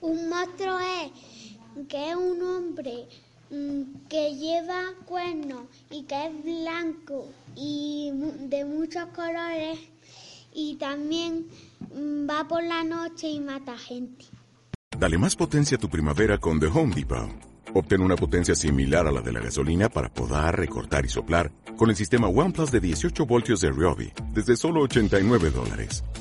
Un monstruo es que es un hombre mm, que lleva cuernos y que es blanco y de muchos colores y también mm, va por la noche y mata gente. Dale más potencia a tu primavera con The Home Depot. Obtén una potencia similar a la de la gasolina para podar, recortar y soplar con el sistema OnePlus de 18 voltios de Ryobi desde solo 89 dólares.